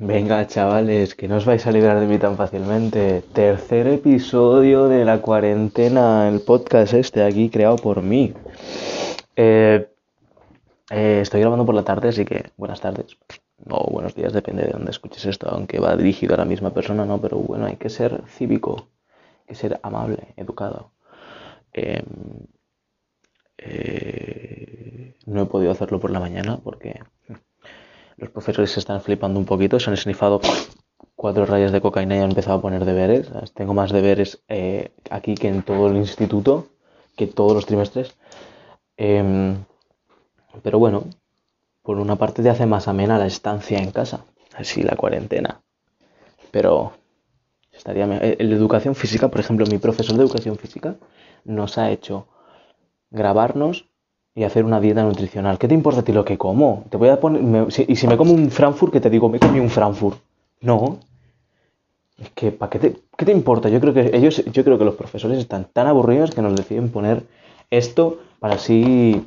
Venga, chavales, que no os vais a librar de mí tan fácilmente. Tercer episodio de la cuarentena, el podcast este aquí creado por mí. Eh, eh, estoy grabando por la tarde, así que buenas tardes. O buenos días, depende de dónde escuches esto, aunque va dirigido a la misma persona, ¿no? Pero bueno, hay que ser cívico, hay que ser amable, educado. Em, eh, no he podido hacerlo por la mañana porque los profesores se están flipando un poquito, se han esnifado cuatro rayas de cocaína y han empezado a poner deberes. Tengo más deberes eh, aquí que en todo el instituto, que todos los trimestres. Em, pero bueno, por una parte te hace más amena la estancia en casa, así la cuarentena. Pero estaría En eh, educación física, por ejemplo, mi profesor de educación física nos ha hecho grabarnos y hacer una dieta nutricional. ¿Qué te importa a ti lo que como? Te voy a poner. y si me como un Frankfurt, que te digo, me comí un Frankfurt. No. Es que, ¿para qué te, qué te importa? Yo creo que ellos, yo creo que los profesores están tan aburridos que nos deciden poner esto para así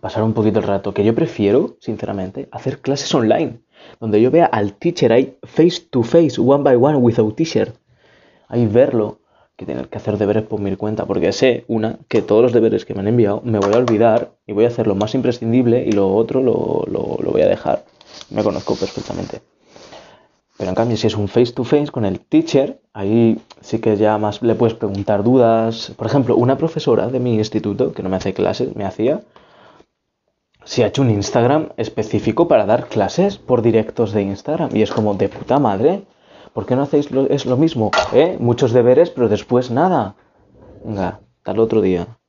pasar un poquito el rato. Que yo prefiero, sinceramente, hacer clases online. Donde yo vea al teacher ahí face to face, one by one, without teacher. Ahí verlo que tener que hacer deberes por mi cuenta, porque sé, una, que todos los deberes que me han enviado me voy a olvidar y voy a hacer lo más imprescindible y lo otro lo, lo, voy a dejar. Me conozco perfectamente. Pero en cambio, si es un face to face con el teacher, ahí sí que ya más le puedes preguntar dudas. Por ejemplo, una profesora de mi instituto, que no me hace clases, me hacía, si ha hecho un Instagram específico para dar clases por directos de Instagram. Y es como, de puta madre, ¿Por qué no hacéis lo, es lo mismo? ¿Eh? Muchos deberes, pero después nada. Venga, hasta el otro día.